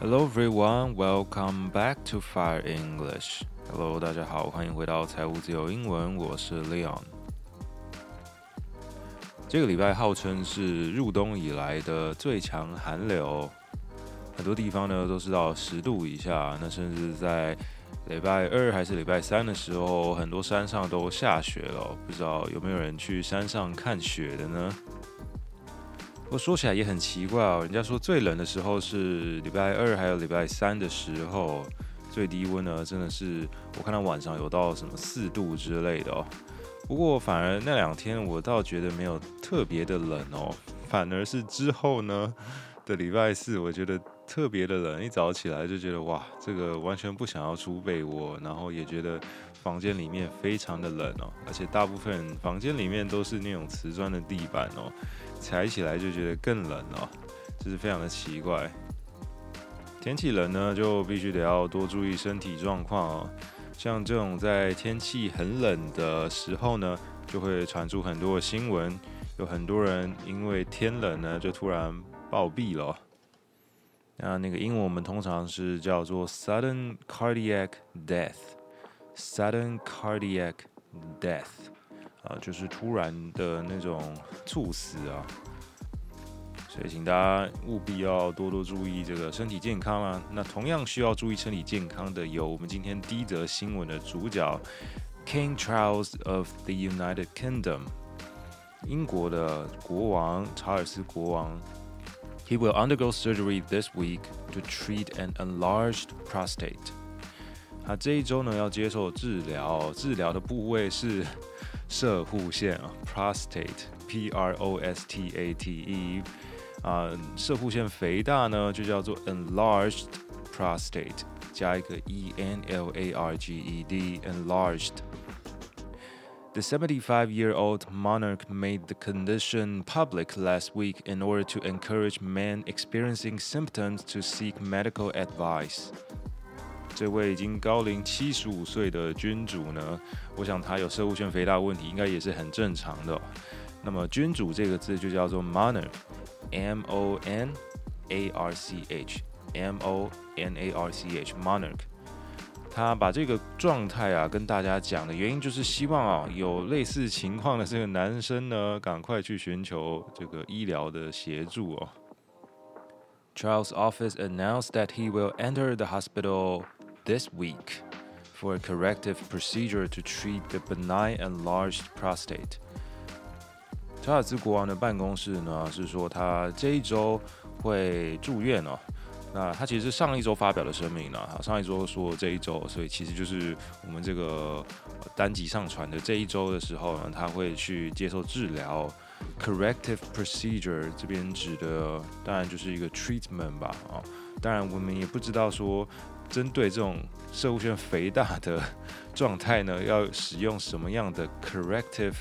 Hello everyone, welcome back to Fire English. Hello，大家好，欢迎回到财务自由英文，我是 Leon。这个礼拜号称是入冬以来的最强寒流，很多地方呢都是到十度以下，那甚至在礼拜二还是礼拜三的时候，很多山上都下雪了。不知道有没有人去山上看雪的呢？我说起来也很奇怪哦，人家说最冷的时候是礼拜二还有礼拜三的时候，最低温呢真的是我看到晚上有到什么四度之类的哦。不过反而那两天我倒觉得没有特别的冷哦，反而是之后呢的礼拜四，我觉得。特别的冷，一早起来就觉得哇，这个完全不想要出被窝，然后也觉得房间里面非常的冷哦，而且大部分房间里面都是那种瓷砖的地板哦，踩起来就觉得更冷哦，这是非常的奇怪。天气冷呢，就必须得要多注意身体状况哦，像这种在天气很冷的时候呢，就会传出很多的新闻，有很多人因为天冷呢，就突然暴毙了。那那个英文我们通常是叫做 sudden cardiac death，sudden cardiac death，啊，就是突然的那种猝死啊。所以请大家务必要多多注意这个身体健康啊。那同样需要注意身体健康的有我们今天第一则新闻的主角 King Charles of the United Kingdom，英国的国王查尔斯国王。He will undergo surgery this week to treat an enlarged prostate。他这一周呢要接受治疗，治疗的部位是摄护腺啊，prostate，P R O S T A T E。啊，摄护腺肥大呢就叫做 enlarged prostate，加一个 E N L A R G E D，enlarged。 The 75-year-old monarch made the condition public last week in order to encourage men experiencing symptoms to seek medical advice. 这位已经高龄七十五岁的君主呢，我想他有摄护腺肥大问题，应该也是很正常的。那么君主这个字就叫做 monarch，M-O-N-A-R-C-H，M-O-N-A-R-C-H，monarch。 他把这个状态啊跟大家讲的原因，就是希望啊有类似情况的这个男生呢，赶快去寻求这个医疗的协助哦。Charles' office announced that he will enter the hospital this week for a corrective procedure to treat the benign enlarged prostate。查尔斯国王的办公室呢是说他这一周会住院哦。那他其实是上一周发表的声明呢，好，上一周说这一周，所以其实就是我们这个单集上传的这一周的时候呢，他会去接受治疗，corrective procedure 这边指的当然就是一个 treatment 吧，啊，当然我们也不知道说针对这种摄护腺肥大的状态呢，要使用什么样的 corrective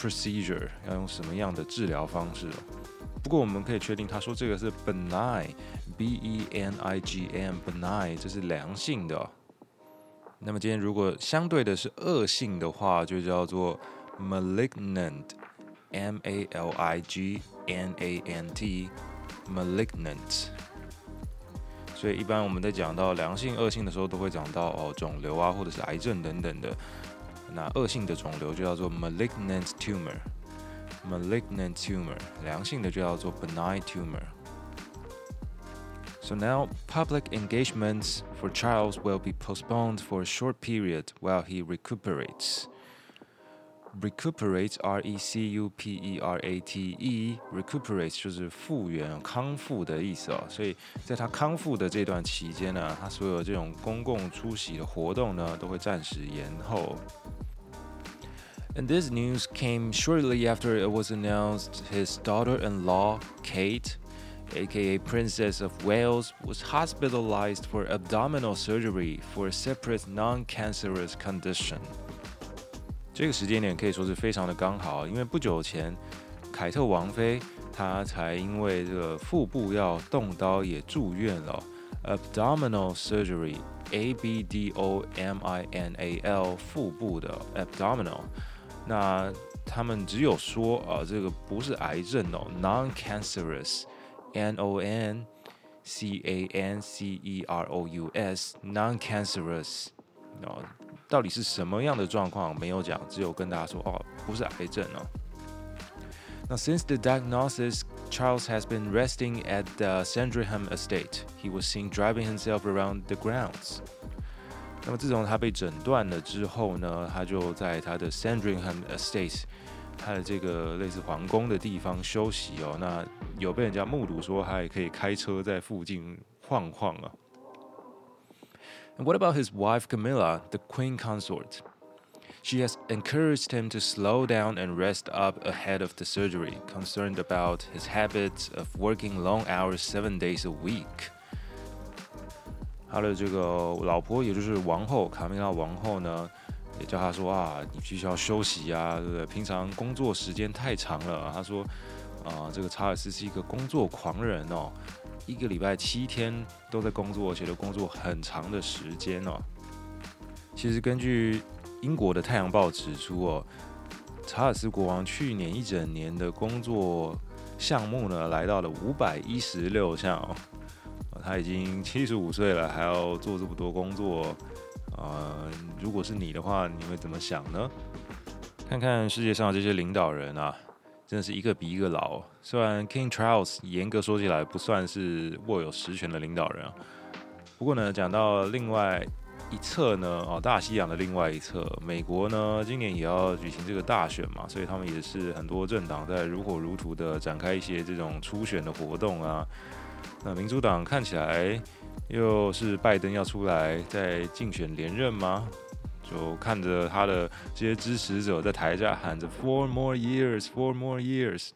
procedure，要用什么样的治疗方式。不过我们可以确定，他说这个是 Benign，benign，这是良性的。那么今天如果相对的是恶性的话，就叫做 malignant，M-A-L-I-G-N-A-N-T，malignant。所以一般我们在讲到良性、恶性的时候，都会讲到哦肿瘤啊，或者是癌症等等的。那恶性的肿瘤就叫做 malignant tumor。Malignant tumor，良性的就叫做 benign tumor。So now public engagements for Charles will be postponed for a short period while he recuperates. Recuperate, R-E-C-U-P-E-R-A-T-E, recuperate 就是复原、康复的意思哦。所以在他康复的这段期间呢，他所有这种公共出席的活动呢，都会暂时延后。And this news came shortly after it was announced his daughter-in-law, Kate, aka Princess of Wales, was hospitalized for abdominal surgery for a separate non-cancerous condition. 这个时间点可以说是非常的刚好，因为不久前，凯特王妃她才因为这个腹部要动刀也住院了。Abdominal surgery，A-B-D-O-M-I-N-A-L，腹部的 abdominal。那 他们只有说啊，这个不是癌症哦 ，non-cancerous，N O N C A N C E R O U S，non-cancerous，哦，到底是什么样的状况没有讲，只有跟大家说哦，不是癌症哦。那 since the diagnosis，Charles has been resting at the Sandringham estate. He was seen driving himself around the grounds. 那么自从他被诊断了之后呢，他就在他的 Sandringham estate， 他的这个类似皇宫的地方休息哦。那有被人家目睹说他也可以开车在附近晃晃啊。And what about his wife Camilla, the Queen Consort? She has encouraged him to slow down and rest up ahead of the surgery, concerned about his habits of working long hours seven days a week. 他的这个老婆，也就是王后卡米拉王后呢， 也叫他说啊，你必须要休息啊，对不对？平常工作时间太长了。他说啊，这个查尔斯是一个工作狂人哦，一个礼拜七天都在工作，而且都工作很长的时间哦。其实根据英国的《太阳报》指出，哦，查尔斯国王去年一整年的工作项目呢，来到了五百一十六项哦。他已经七十五岁了，还要做这么多工作，呃，如果是你的话，你会怎么想呢？看看世界上这些领导人啊，真的是一个比一个老。虽然 King Charles 严格说起来不算是握有实权的领导人啊，不过呢，讲到另外。一侧呢，哦，大西洋的另外一侧，美国呢，今年也要举行这个大选嘛，所以他们也是很多政党在如火如荼的展开一些这种初选的活动啊。那民主党看起来又是拜登要出来再竞选连任吗？就看着他的这些支持者在台下喊着 “Four more years, four more years”。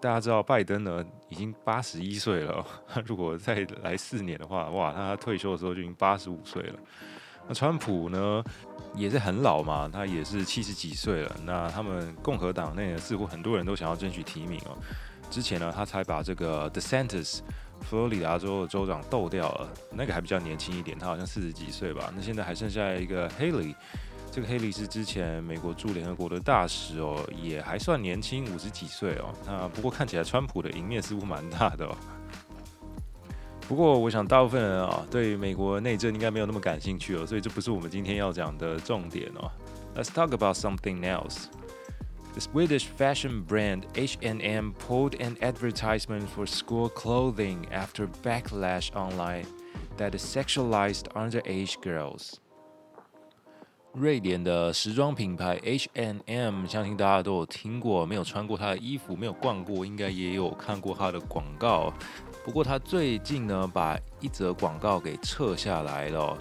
大家知道拜登呢已经八十一岁了，他 如果再来四年的话，哇，他退休的时候就已经八十五岁了。那川普呢也是很老嘛，他也是七十几岁了。那他们共和党内似乎很多人都想要争取提名哦。之前呢他才把这个 DeSantis 佛罗里达州的州长斗掉了，那个还比较年轻一点，他好像四十几岁吧。那现在还剩下一个 Haley。这个黑利是之前美国驻联合国的大使哦，也还算年轻，五十几岁哦。那不过看起来川普的赢面似乎蛮大的哦。不过我想大部分人啊，对美国内政应该没有那么感兴趣哦，所以这不是我们今天要讲的重点哦。Let's talk about something else. The Swedish fashion brand H&M pulled an advertisement for school clothing after backlash online that sexualized underage girls. 瑞典的时装品牌 H&M，相信大家都有听过，没有穿过它的衣服，没有逛过，应该也有看过它的广告。不过他最近呢，把一则广告给撤下来了。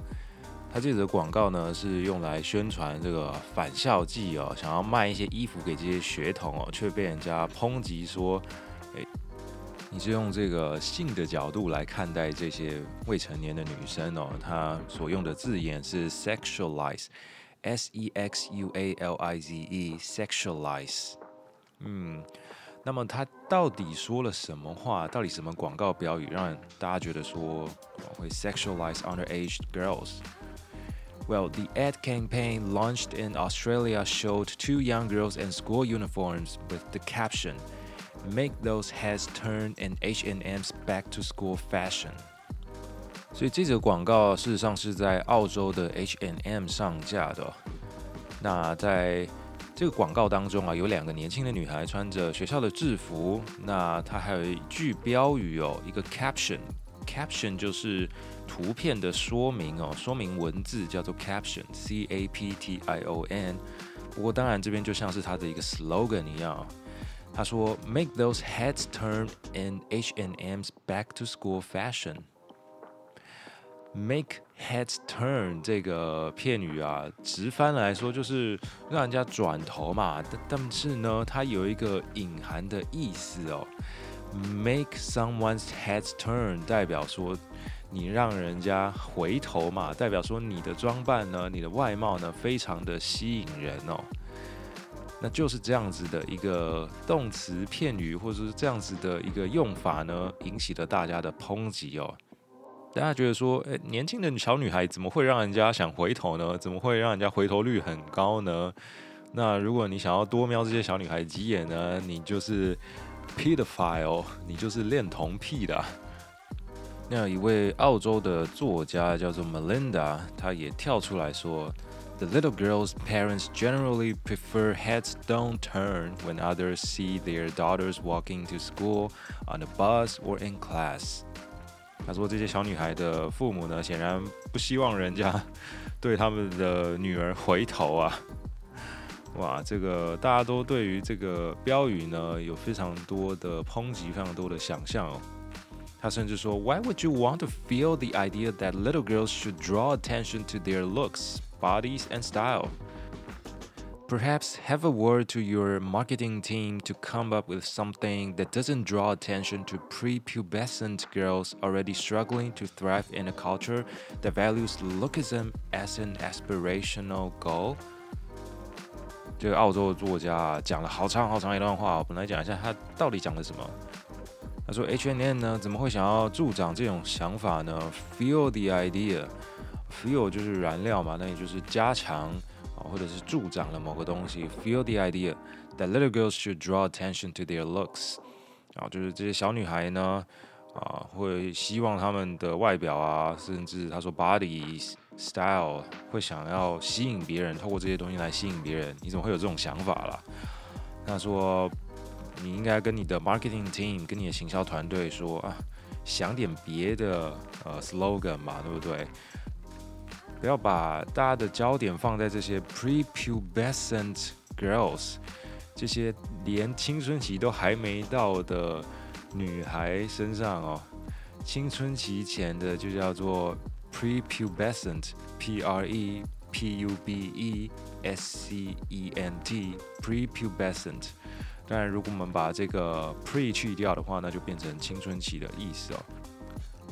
他这则广告呢，是用来宣传这个返校季哦，想要卖一些衣服给这些学童哦，却被人家抨击说，诶，你是用这个性的角度来看待这些未成年的女生哦。他所用的字眼是 sexualize。S E X U A L I Z E，sexualize。嗯，那么他到底说了什么话？到底什么广告标语让大家觉得说会 sexualize underage girls”？girls？Well, the ad campaign launched in Australia showed two young girls in school uniforms with the caption, "Make those heads turn in H&M's back-to-school fashion." 所以这则广告事实上是在澳洲的 H&M 上架的。那在这个广告当中啊，有两个年轻的女孩穿着学校的制服。那它还有一句标语哦，一个 caption 就是图片的说明哦，说明文字叫做 caption，C A P T I O N。不过当然这边就像是它的一个 slogan 一样，他说 Make those heads turn in H and M's back-to-school fashion。Make heads turn 这个片语啊，直翻来说就是让人家转头嘛。但但是呢，它有一个隐含的意思哦。Make someone's heads turn 代表说你让人家回头嘛，代表说你的装扮呢，你的外貌呢，非常的吸引人哦。那就是这样子的一个动词片语，或者是这样子的一个用法呢，引起了大家的抨击哦。大家觉得说，诶，年轻的小女孩怎么会让人家想回头呢？怎么会让人家回头率很高呢？那如果你想要多瞄这些小女孩几眼呢，你就是 pedophile，你就是恋童癖的。那一位澳洲的作家叫做 Melinda，她也跳出来说：“The little girl's parents generally prefer heads don't turn when others see their daughters walking to school on a bus or in class。”她说：“这些小女孩的父母呢，显然不希望人家对他们的女儿回头啊。” 哇，这个大家都对于这个标语呢有非常多的抨击，非常多的想象哦。他甚至说：“Why would you want to feel the idea that little girls should draw attention to their looks, bodies, and style? Perhaps have a word to your marketing team to come up with something that doesn't draw attention to prepubescent girls already struggling to thrive in a culture that values lookism as an aspirational goal.” 这个澳洲的作家讲了好长好长一段话，我本来讲一下他到底讲了什么。他说：“H N N 呢，怎么会想要助长这种想法呢？Fuel the idea，fuel 就是燃料嘛，那也就是加强啊，或者是助长了某个东西。Fuel the idea that little girls should draw attention to their looks，啊，就是这些小女孩呢，啊，会希望她们的外表啊，甚至他说 body style 会想要吸引别人，透过这些东西来吸引别人。你怎么会有这种想法啦？他说。”你应该跟你的 marketing team，跟你的行销团队说啊，想点别的呃 slogan 嘛，对不对？不要把大家的焦点放在这些 prepubescent girls，这些连青春期都还没到的女孩身上哦。青春期前的就叫做 prepubescent，p r e p u b e s c e n t，prepubescent。当然，如果我们把这个 pre 去掉的话，那就变成青春期的意思哦。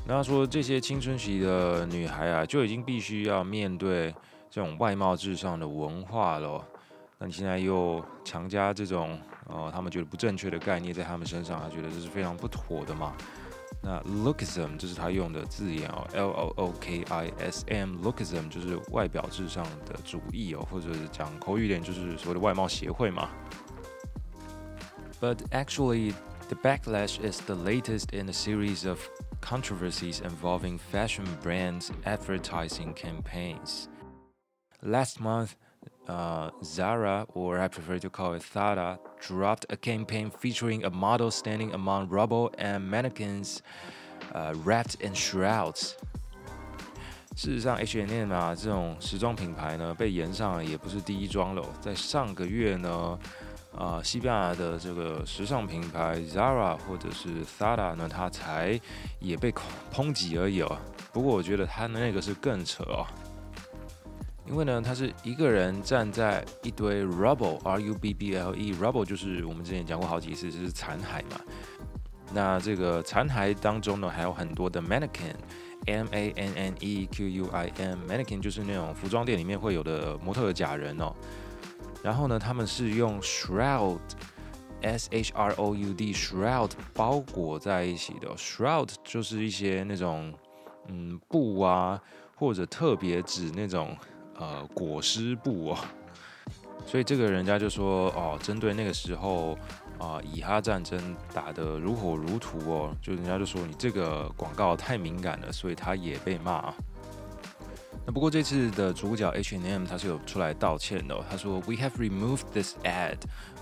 那说这些青春期的女孩啊，就已经必须要面对这种外貌至上的文化了。那你现在又强加这种呃他们觉得不正确的概念在他们身上，他觉得这是非常不妥的嘛。那 lookism 这是他用的字眼哦，L O O K I S M，lookism 就是外表至上的主义哦，或者是讲口语点就是所谓的外貌协会嘛。But actually, the backlash is the latest in a series of controversies involving fashion brands' advertising campaigns. Last month, uh, Zara, or I prefer to call it Zara, dropped a campaign featuring a model standing among rubble and mannequins uh, wrapped in shrouds. 事实上，H&M 啊这种时装品牌呢，被延上也不是第一桩了。在上个月呢。啊、呃，西班牙的这个时尚品牌 Zara 或者是 Zara 呢，它才也被抨击而已哦。不过我觉得它的那个是更扯哦，因为呢，他是一个人站在一堆 rubble，R U B B L E，rubble 就是我们之前讲过好几次，就是残骸嘛。那这个残骸当中呢，还有很多的 mannequin，M A N N E Q U I N，mannequin 就是那种服装店里面会有的模特的假人哦。然后呢，他们是用 shroud，s h r o u d，shroud 包裹在一起的。shroud 就是一些那种嗯布啊，或者特别指那种呃裹尸布哦。所以这个人家就说哦，针对那个时候啊、以哈战争打得如火如荼哦，就人家就说你这个广告太敏感了，所以他也被骂。那不过这次的主角 H&M 他是有出来道歉的。他说：“We have removed this ad.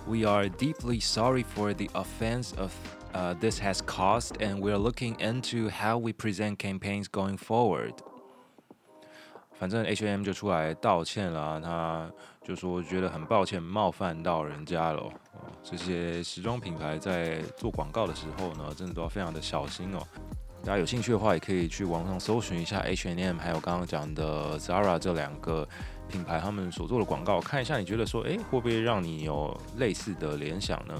We are deeply sorry for the offense of uh this has caused, and we are looking into how we present campaigns going forward.” 反正 H&M 就出来道歉了，他就说觉得很抱歉冒犯到人家了。这些时装品牌在做广告的时候呢，真的都要非常的小心哦。大家有兴趣的话，也可以去网上搜寻一下 H&M，还有刚刚讲的 Zara 这两个品牌他们所做的广告，看一下你觉得说，哎，会不会让你有类似的联想呢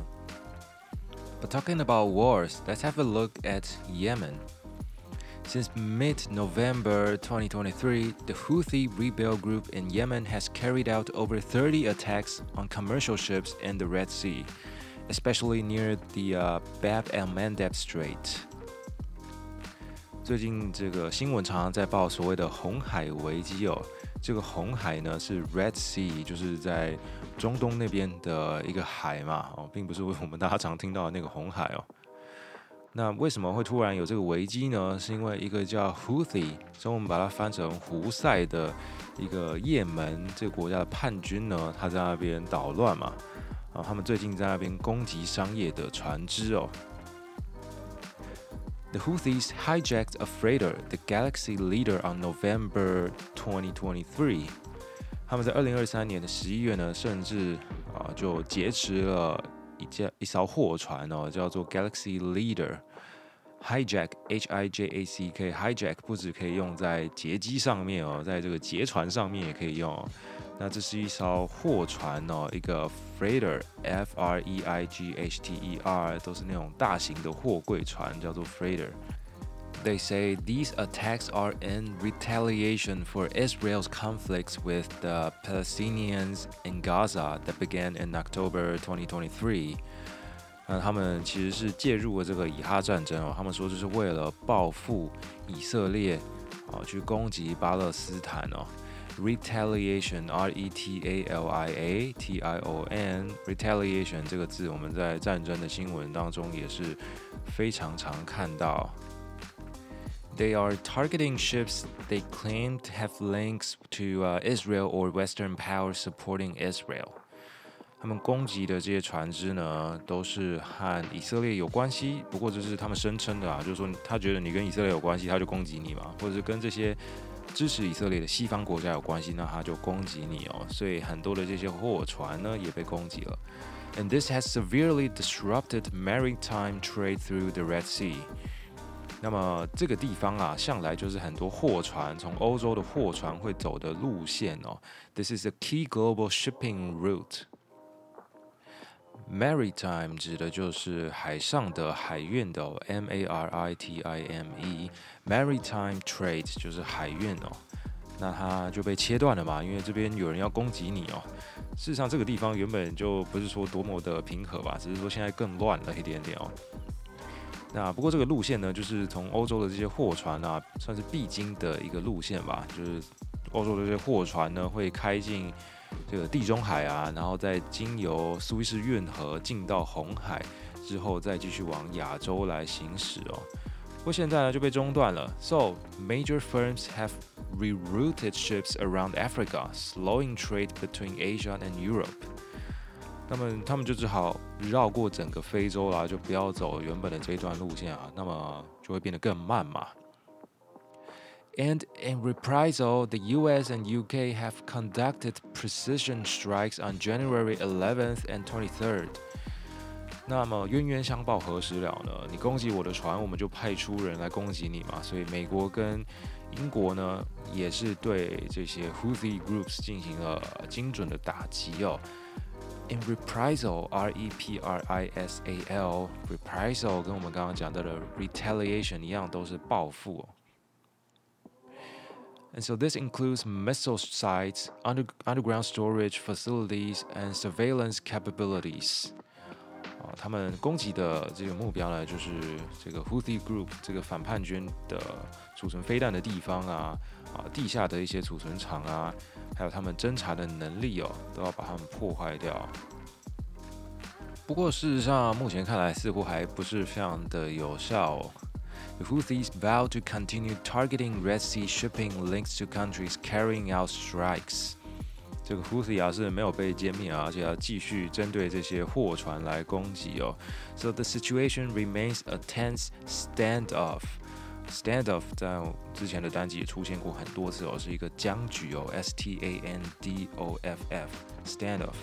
？But talking about wars, let's have a look at Yemen. Since mid-November 2023, the Houthi rebel group in Yemen has carried out over 30 attacks on commercial ships in the Red Sea, especially near the uh, Bab el-Mandeb Strait. 最近这个新闻常常在报所谓的红海危机哦， 这个红海呢是 Red Sea，就是在中东那边的一个海嘛，哦，并不是我们大家常听到的那个红海哦。 那为什么会突然有这个危机呢？是因为一个叫 Houthi，所以我们把它翻成胡塞的一个也门这个国家的叛军呢，他在那边捣乱嘛，啊，他们最近在那边攻击商业的船只哦。The Houthis hijacked a freighter, the Galaxy Leader, on November 2023. 他们在二零二三年的十一月呢，甚至啊就劫持了一架一艘货船哦，叫做 Galaxy Leader。Hijack, H-I-J-A-C-K, hijack 不止可以用在劫机上面哦，在这个劫船上面也可以用哦。那这是一艘货船哦，一个 freighter，F R E I G H T E R，都是那种大型的货柜船，叫做 freighter。They say these attacks are in retaliation for Israel's conflicts with the Palestinians in Gaza that began in October 2023。那他们其实是介入了这个以哈战争哦，他们说这是为了报复以色列啊，去攻击巴勒斯坦哦。Retaliation, R-E-T-A-L-I-A-T-I-O-N, retaliation 这个字，我们在战争的新闻当中也是非常常看到。 They are targeting ships they claim to have links to Israel or Western powers supporting Israel。他们攻击的这些船只呢，都是和以色列有关系。不过这是他们声称的啊，就是说他觉得你跟以色列有关系，他就攻击你嘛，或者是跟这些。支持以色列的西方国家有关系，那他就攻击你哦，所以很多的这些货船呢也被攻击了。And this has severely disrupted maritime trade through the Red Sea。 那么这个地方啊，向来就是很多货船从欧洲的货船会走的路线哦。This is a key global shipping route。Maritime 指的就是海上的、海运的哦，M A R I T I M E。Maritime trade 就是海运哦，那它就被切断了嘛，因为这边有人要攻击你哦。事实上，这个地方原本就不是说多么的平和吧，只是说现在更乱了一点点哦。那不过这个路线呢，就是从欧洲的这些货船啊，算是必经的一个路线吧，就是欧洲的这些货船呢会开进。这个地中海啊，然后再经由苏伊士运河进到红海之后，再继续往亚洲来行驶哦。不过现在呢就被中断了。So major firms have rerouted ships around Africa, slowing trade between Asia and Europe。那么他们就只好绕过整个非洲啦，就不要走原本的这一段路线啊，那么就会变得更慢嘛。And in reprisal, the U.S. and U.K. have conducted precision strikes on January 11th and 23rd. 那么冤冤相报何时了呢？你攻击我的船，我们就派出人来攻击你嘛。所以美国跟英国呢，也是对这些 Houthi groups 进行了精准的打击哦。In reprisal, R-E-P-R-I-S-A-L, reprisal 跟我们刚刚讲到的 retaliation 一样，都是报复哦。And so this includes missile sites, under, underground storage facilities, and surveillance capabilities. 他们攻击的这个目标呢，就是这个 Houthi Group 这个反叛军的储存飞弹的地方啊，啊，地下的一些储存场啊，还有他们侦查的能力哦，都要把他们破坏掉。不过事实上，目前看来似乎还不是非常的有效哦。The Houthis vow to continue targeting Red Sea shipping links to countries carrying out strikes。这个 Houthi 啊是没有被歼灭啊，而且要继续针对这些货船来攻击哦。So the situation remains a tense standoff. Standoff 在之前的单集也出现过很多次哦，是一个僵局哦。S T A N D O F F. Standoff.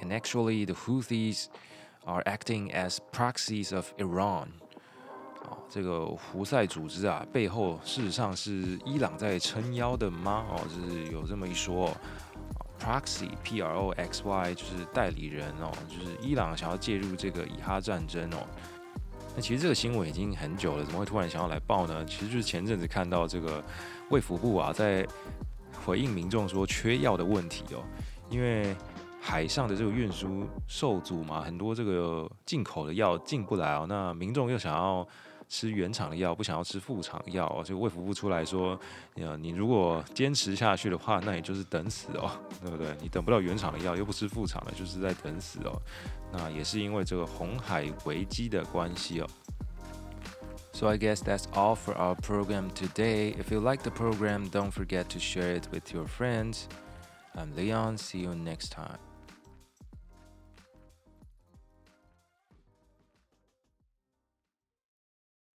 And actually, the Houthis are acting as proxies of Iran. 这个胡塞组织啊，背后事实上是伊朗在撑腰的吗？哦，就是有这么一说。Proxy，P R O X Y，就是代理人哦，就是伊朗想要介入这个以哈战争哦。那其实这个新闻已经很久了，怎么会突然想要来报呢？其实就是前阵子看到这个卫福部啊，在回应民众说缺药的问题哦，因为海上的这个运输受阻嘛，很多这个进口的药进不来哦，那民众又想要。吃原厂的药，不想要吃副厂的药，就卫福部出来说，你如果坚持下去的话，那也就是等死哦，对不对？你等不到原厂的药，又不吃副厂的，就是在等死哦。那也是因为这个红海危机的关系哦。So I guess that's all for our program today. If you like the program, don't forget to share it with your friends. I'm Leon. See you next time.